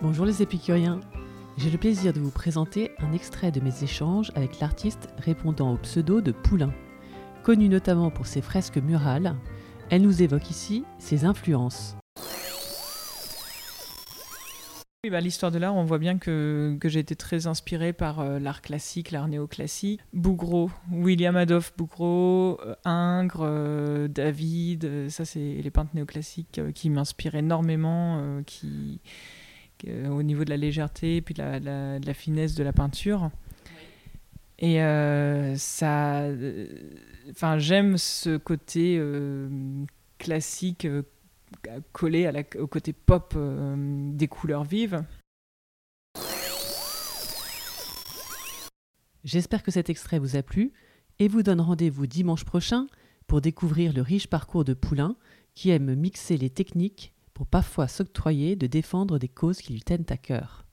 Bonjour les épicuriens. J'ai le plaisir de vous présenter un extrait de mes échanges avec l'artiste répondant au pseudo de Poulain. Connue notamment pour ses fresques murales, elle nous évoque ici ses influences. Oui, bah, L'histoire de l'art, on voit bien que, j'ai été très inspirée par euh, l'art classique, l'art néoclassique. Bougreau, William Adolphe Bougreau, euh, Ingres, euh, David, ça c'est les peintres néoclassiques qui m'inspirent énormément, qui, au niveau de la légèreté et puis de la, de la- de la finesse de la peinture. Et euh, ça, euh, enfin, j'aime ce côté euh, classique euh, collé à la- au côté pop euh, des couleurs vives. J'espère que cet extrait vous a plu et vous donne rendez-vous dimanche prochain pour découvrir le riche parcours de Poulain qui aime mixer les techniques pour parfois s'octroyer de défendre des causes qui lui tiennent à cœur.